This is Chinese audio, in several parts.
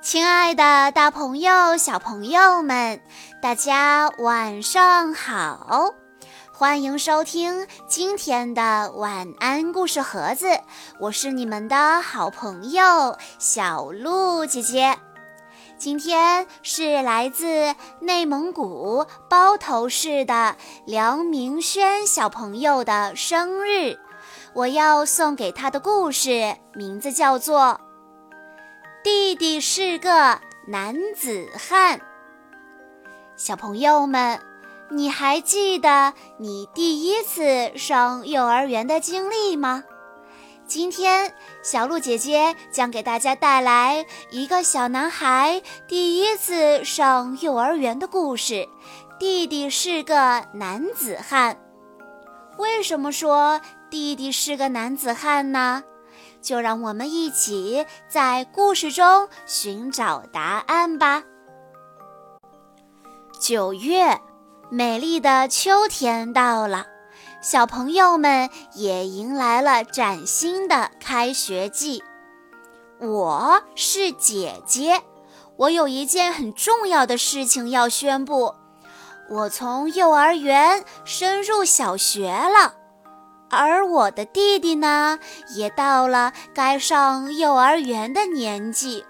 亲爱的，大朋友、小朋友们，大家晚上好！欢迎收听今天的晚安故事盒子，我是你们的好朋友小鹿姐姐。今天是来自内蒙古包头市的梁明轩小朋友的生日，我要送给他的故事名字叫做。弟弟是个男子汉。小朋友们，你还记得你第一次上幼儿园的经历吗？今天，小鹿姐姐将给大家带来一个小男孩第一次上幼儿园的故事。弟弟是个男子汉。为什么说弟弟是个男子汉呢？就让我们一起在故事中寻找答案吧。九月，美丽的秋天到了，小朋友们也迎来了崭新的开学季。我是姐姐，我有一件很重要的事情要宣布：我从幼儿园升入小学了。而我的弟弟呢，也到了该上幼儿园的年纪。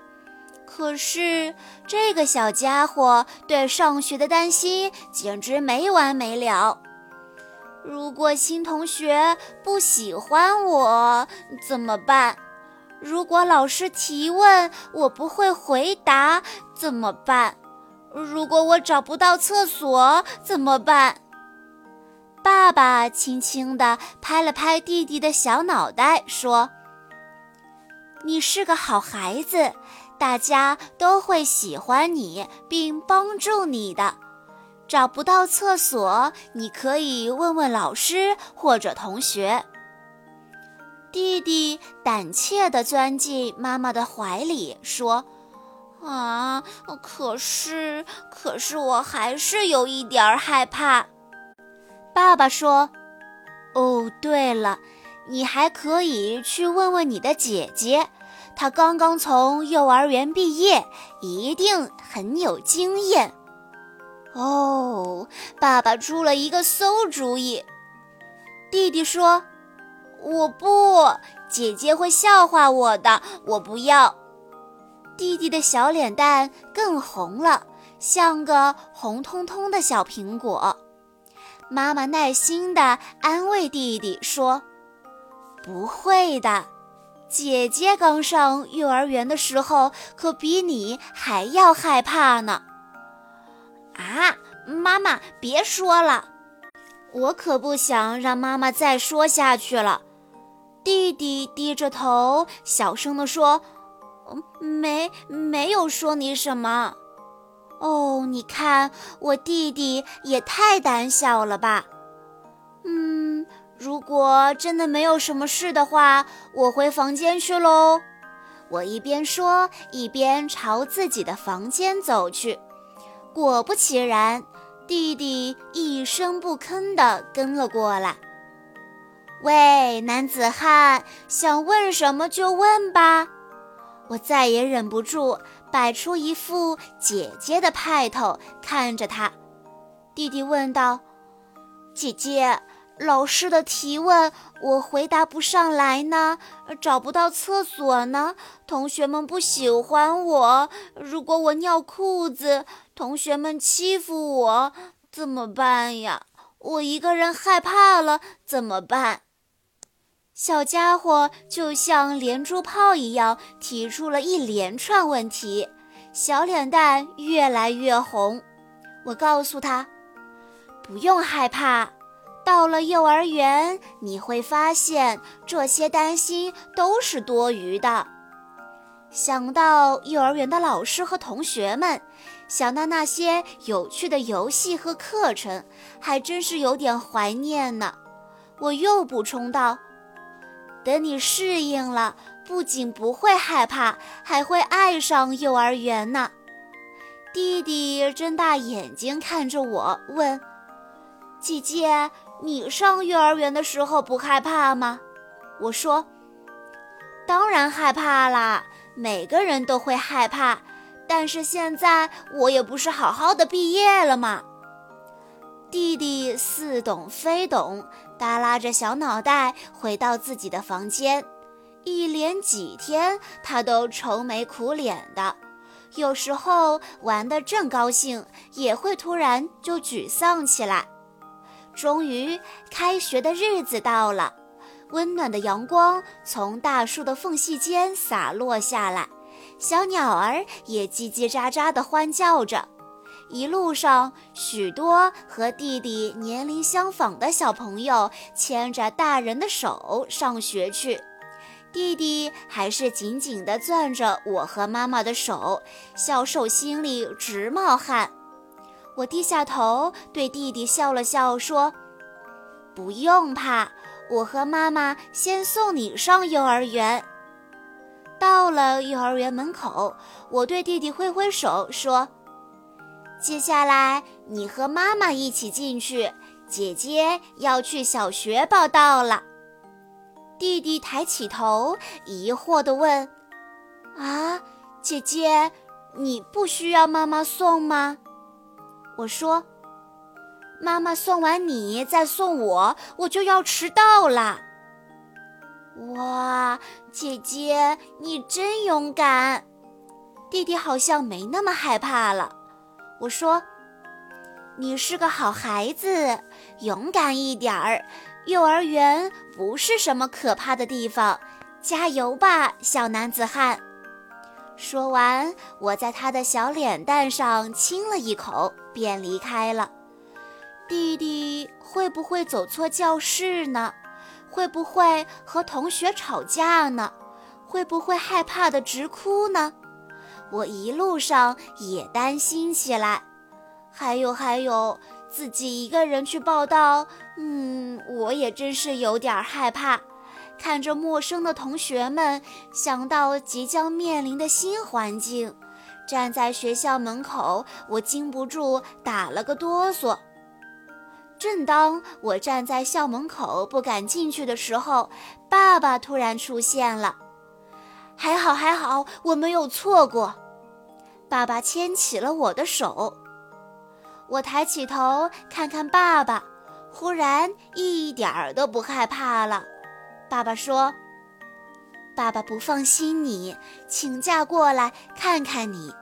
可是这个小家伙对上学的担心简直没完没了。如果新同学不喜欢我怎么办？如果老师提问我不会回答怎么办？如果我找不到厕所怎么办？爸爸轻轻地拍了拍弟弟的小脑袋，说：“你是个好孩子，大家都会喜欢你并帮助你的。找不到厕所，你可以问问老师或者同学。”弟弟胆怯地钻进妈妈的怀里，说：“啊，可是，可是我还是有一点害怕。”爸爸说：“哦，对了，你还可以去问问你的姐姐，她刚刚从幼儿园毕业，一定很有经验。”哦，爸爸出了一个馊主意。弟弟说：“我不，姐姐会笑话我的，我不要。”弟弟的小脸蛋更红了，像个红彤彤的小苹果。妈妈耐心地安慰弟弟说：“不会的，姐姐刚上幼儿园的时候可比你还要害怕呢。”啊，妈妈别说了，我可不想让妈妈再说下去了。弟弟低着头小声地说：“嗯没，没有说你什么。”哦，你看我弟弟也太胆小了吧。嗯，如果真的没有什么事的话，我回房间去喽。我一边说，一边朝自己的房间走去。果不其然，弟弟一声不吭地跟了过来。喂，男子汉，想问什么就问吧。我再也忍不住。摆出一副姐姐的派头，看着他。弟弟问道：“姐姐，老师的提问我回答不上来呢，找不到厕所呢，同学们不喜欢我。如果我尿裤子，同学们欺负我，怎么办呀？我一个人害怕了，怎么办？”小家伙就像连珠炮一样提出了一连串问题，小脸蛋越来越红。我告诉他：“不用害怕，到了幼儿园你会发现这些担心都是多余的。”想到幼儿园的老师和同学们，想到那些有趣的游戏和课程，还真是有点怀念呢。我又补充道。等你适应了，不仅不会害怕，还会爱上幼儿园呢。弟弟睁大眼睛看着我，问：“姐姐，你上幼儿园的时候不害怕吗？”我说：“当然害怕啦，每个人都会害怕。但是现在我也不是好好的毕业了吗？弟弟似懂非懂，耷拉着小脑袋回到自己的房间。一连几天，他都愁眉苦脸的，有时候玩得正高兴，也会突然就沮丧起来。终于，开学的日子到了，温暖的阳光从大树的缝隙间洒落下来，小鸟儿也叽叽喳喳地欢叫着。一路上，许多和弟弟年龄相仿的小朋友牵着大人的手上学去，弟弟还是紧紧地攥着我和妈妈的手，小手心里直冒汗。我低下头对弟弟笑了笑，说：“不用怕，我和妈妈先送你上幼儿园。”到了幼儿园门口，我对弟弟挥挥手说。接下来，你和妈妈一起进去。姐姐要去小学报道了。弟弟抬起头，疑惑地问：“啊，姐姐，你不需要妈妈送吗？”我说：“妈妈送完你再送我，我就要迟到了。”哇，姐姐你真勇敢！弟弟好像没那么害怕了。我说：“你是个好孩子，勇敢一点儿。幼儿园不是什么可怕的地方，加油吧，小男子汉！”说完，我在他的小脸蛋上亲了一口，便离开了。弟弟会不会走错教室呢？会不会和同学吵架呢？会不会害怕的直哭呢？我一路上也担心起来，还有还有，自己一个人去报道，嗯，我也真是有点害怕。看着陌生的同学们，想到即将面临的新环境，站在学校门口，我禁不住打了个哆嗦。正当我站在校门口不敢进去的时候，爸爸突然出现了。还好，还好，我没有错过。爸爸牵起了我的手，我抬起头看看爸爸，忽然一点儿都不害怕了。爸爸说：“爸爸不放心你，请假过来看看你。”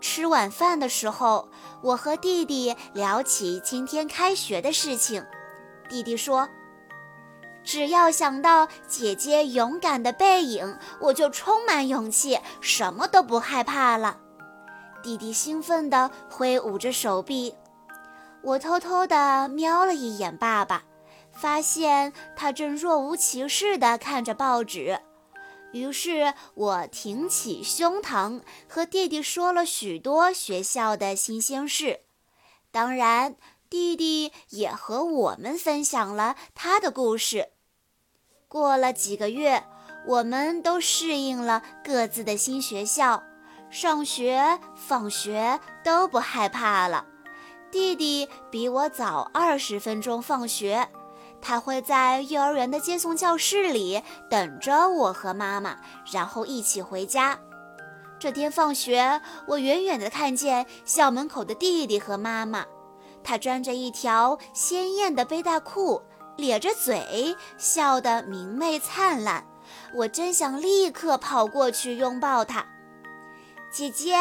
吃晚饭的时候，我和弟弟聊起今天开学的事情，弟弟说。只要想到姐姐勇敢的背影，我就充满勇气，什么都不害怕了。弟弟兴奋地挥舞着手臂，我偷偷地瞄了一眼爸爸，发现他正若无其事地看着报纸。于是我挺起胸膛，和弟弟说了许多学校的新鲜事，当然，弟弟也和我们分享了他的故事。过了几个月，我们都适应了各自的新学校，上学、放学都不害怕了。弟弟比我早二十分钟放学，他会在幼儿园的接送教室里等着我和妈妈，然后一起回家。这天放学，我远远地看见校门口的弟弟和妈妈，他穿着一条鲜艳的背带裤。咧着嘴笑得明媚灿烂，我真想立刻跑过去拥抱他。姐姐，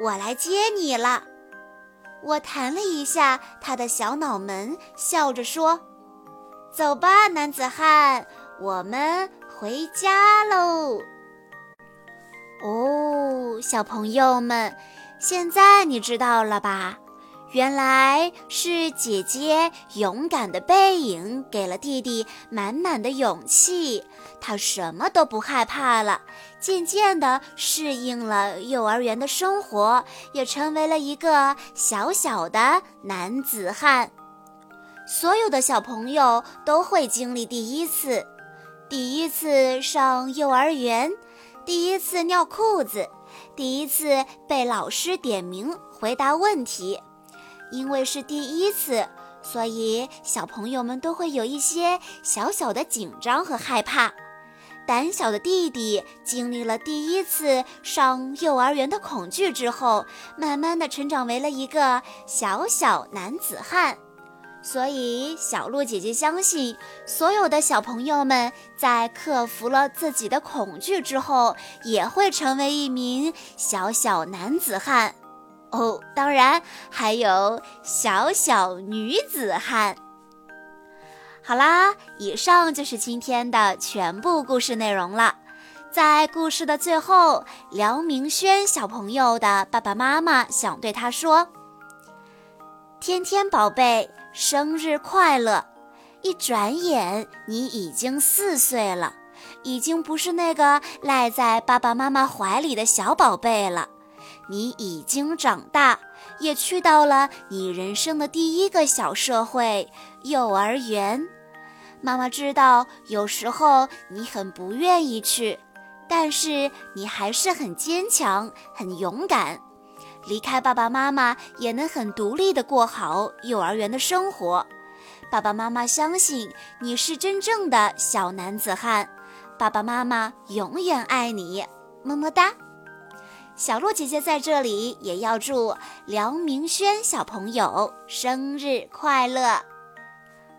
我来接你了。我弹了一下他的小脑门，笑着说：“走吧，男子汉，我们回家喽。”哦，小朋友们，现在你知道了吧？原来是姐姐勇敢的背影给了弟弟满满的勇气，他什么都不害怕了，渐渐地适应了幼儿园的生活，也成为了一个小小的男子汉。所有的小朋友都会经历第一次：第一次上幼儿园，第一次尿裤子，第一次被老师点名回答问题。因为是第一次，所以小朋友们都会有一些小小的紧张和害怕。胆小的弟弟经历了第一次上幼儿园的恐惧之后，慢慢的成长为了一个小小男子汉。所以，小鹿姐姐相信，所有的小朋友们在克服了自己的恐惧之后，也会成为一名小小男子汉。哦，当然还有小小女子汉。好啦，以上就是今天的全部故事内容了。在故事的最后，梁明轩小朋友的爸爸妈妈想对他说：“天天宝贝。”生日快乐！一转眼，你已经四岁了，已经不是那个赖在爸爸妈妈怀里的小宝贝了。你已经长大，也去到了你人生的第一个小社会——幼儿园。妈妈知道，有时候你很不愿意去，但是你还是很坚强、很勇敢。离开爸爸妈妈也能很独立的过好幼儿园的生活，爸爸妈妈相信你是真正的小男子汉，爸爸妈妈永远爱你，么么哒。小鹿姐姐在这里也要祝梁明轩小朋友生日快乐。